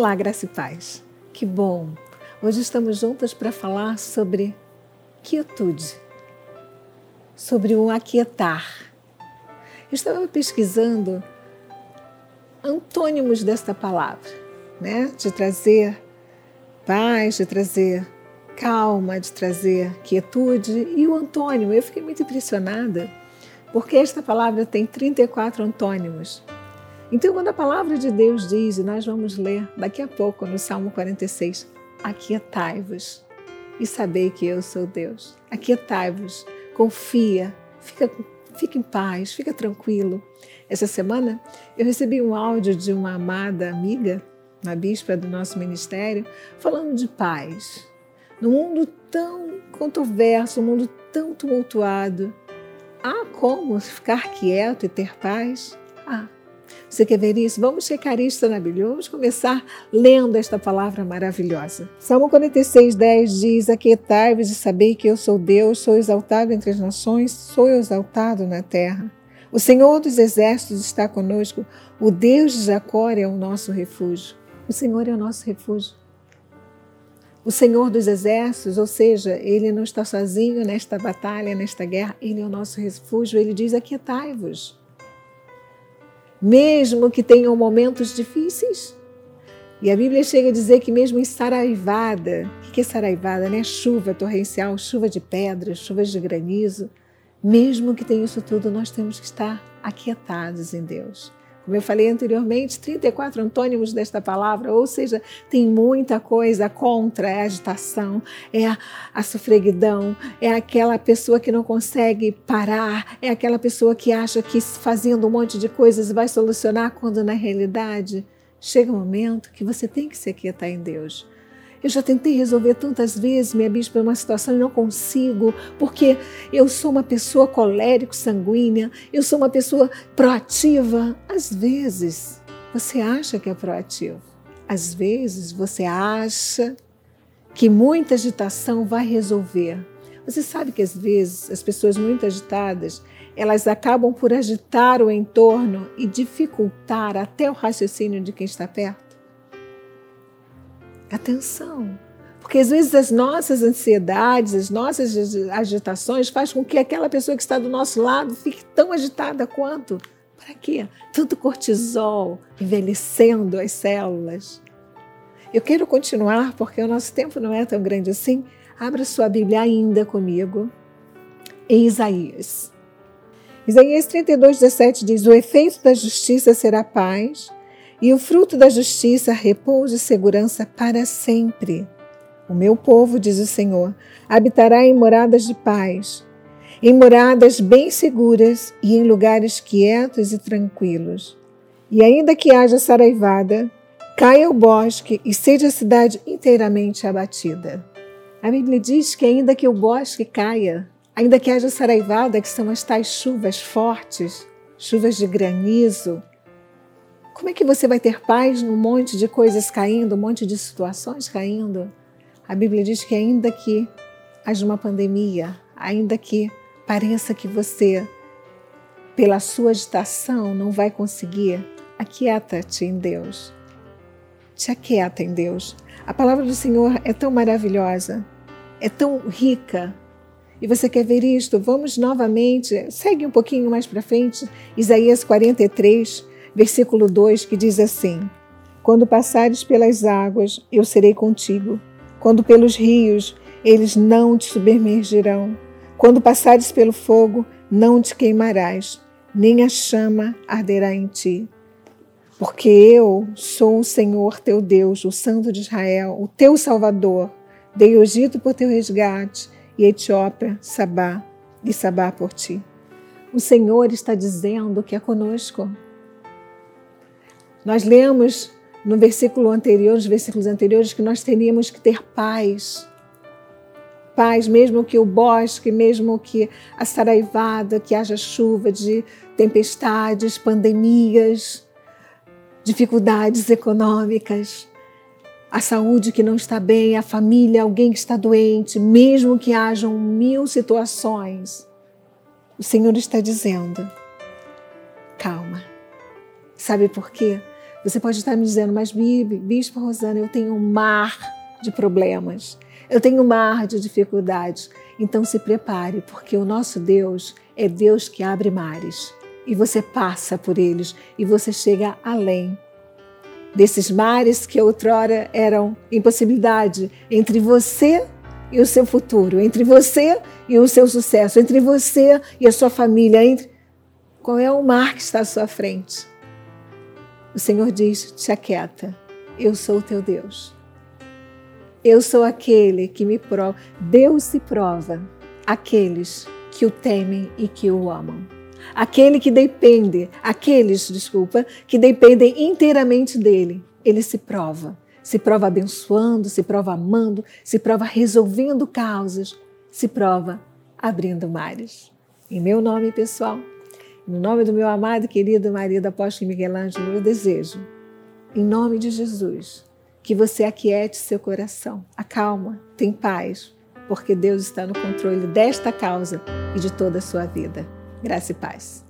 Olá, Graça e Paz. Que bom! Hoje estamos juntas para falar sobre quietude, sobre o aquietar. Eu estava pesquisando antônimos desta palavra, né? De trazer paz, de trazer calma, de trazer quietude. E o antônimo, eu fiquei muito impressionada, porque esta palavra tem 34 antônimos. Então, quando a palavra de Deus diz, e nós vamos ler daqui a pouco no Salmo 46, aquietai-vos e sabei que eu sou Deus. Aquietai-vos, confia, fica, fica em paz, fica tranquilo. Essa semana eu recebi um áudio de uma amada amiga, uma bispa do nosso ministério, falando de paz. No mundo tão controverso, um mundo tão tumultuado, há como ficar quieto e ter paz? Ah, você quer ver isso? Vamos checar isso na Bíblia. Vamos começar lendo esta palavra maravilhosa. Salmo 46, 10 diz: Aquietai-vos e sabei que eu sou Deus, sou exaltado entre as nações, sou exaltado na terra. O Senhor dos exércitos está conosco, o Deus de Jacó é o nosso refúgio. O Senhor é o nosso refúgio. O Senhor dos exércitos, ou seja, ele não está sozinho nesta batalha, nesta guerra, ele é o nosso refúgio. Ele diz: Aquietai-vos mesmo que tenham momentos difíceis. E a Bíblia chega a dizer que mesmo em saraivada, o que é saraivada? Né? Chuva torrencial, chuva de pedras, chuvas de granizo. Mesmo que tenha isso tudo, nós temos que estar aquietados em Deus. Como eu falei anteriormente, 34 antônimos desta palavra, ou seja, tem muita coisa contra a agitação, é a, a sofreguidão, é aquela pessoa que não consegue parar, é aquela pessoa que acha que fazendo um monte de coisas vai solucionar, quando na realidade chega um momento que você tem que se aquietar em Deus. Eu já tentei resolver tantas vezes, minha bispa, uma situação e não consigo, porque eu sou uma pessoa colérico, sanguínea, eu sou uma pessoa proativa. Às vezes, você acha que é proativo. Às vezes, você acha que muita agitação vai resolver. Você sabe que às vezes as pessoas muito agitadas, elas acabam por agitar o entorno e dificultar até o raciocínio de quem está perto? Atenção. Porque às vezes as nossas ansiedades, as nossas agitações faz com que aquela pessoa que está do nosso lado fique tão agitada quanto. Para quê? Tanto cortisol envelhecendo as células. Eu quero continuar porque o nosso tempo não é tão grande assim. Abra sua Bíblia ainda comigo em Isaías. Isaías 32, 17 diz: O efeito da justiça será paz e o fruto da justiça, repouso e segurança para sempre. O meu povo, diz o Senhor, habitará em moradas de paz, em moradas bem seguras e em lugares quietos e tranquilos. E ainda que haja saraivada, caia o bosque e seja a cidade inteiramente abatida. A Bíblia diz que ainda que o bosque caia, ainda que haja saraivada, que são as tais chuvas fortes, chuvas de granizo, como é que você vai ter paz num monte de coisas caindo, um monte de situações caindo? A Bíblia diz que ainda que haja uma pandemia, ainda que pareça que você, pela sua agitação, não vai conseguir, aquieta-te em Deus. Te aquieta em Deus. A palavra do Senhor é tão maravilhosa, é tão rica. E você quer ver isto? Vamos novamente, segue um pouquinho mais para frente, Isaías 43, versículo 2, que diz assim: Quando passares pelas águas, eu serei contigo. Quando pelos rios, eles não te submergirão. Quando passares pelo fogo, não te queimarás, nem a chama arderá em ti. Porque eu sou o Senhor teu Deus, o Santo de Israel, o teu Salvador. Dei o Egito por teu resgate e Etiópia, Sabá e Sabá por ti. O Senhor está dizendo que é conosco. Nós lemos no versículo anterior, nos versículos anteriores, que nós teríamos que ter paz. Paz, mesmo que o bosque, mesmo que a saraivada, que haja chuva de tempestades, pandemias, dificuldades econômicas, a saúde que não está bem, a família, alguém que está doente, mesmo que hajam mil situações, o Senhor está dizendo: calma. Sabe por quê? Você pode estar me dizendo, mas Bispo Rosana, eu tenho um mar de problemas, eu tenho um mar de dificuldades. Então se prepare, porque o nosso Deus é Deus que abre mares e você passa por eles e você chega além desses mares que outrora eram impossibilidade entre você e o seu futuro, entre você e o seu sucesso, entre você e a sua família, entre qual é o mar que está à sua frente? O Senhor diz: te aquieta, eu sou o teu Deus. Eu sou aquele que me prova. Deus se prova aqueles que o temem e que o amam. Aquele que depende, aqueles, desculpa, que dependem inteiramente dele. Ele se prova. Se prova abençoando, se prova amando, se prova resolvendo causas, se prova abrindo mares. Em meu nome, pessoal, no nome do meu amado e querido marido apóstolo Miguel Ângelo, eu desejo, em nome de Jesus, que você aquiete seu coração, acalma, tem paz, porque Deus está no controle desta causa e de toda a sua vida. Graça e paz.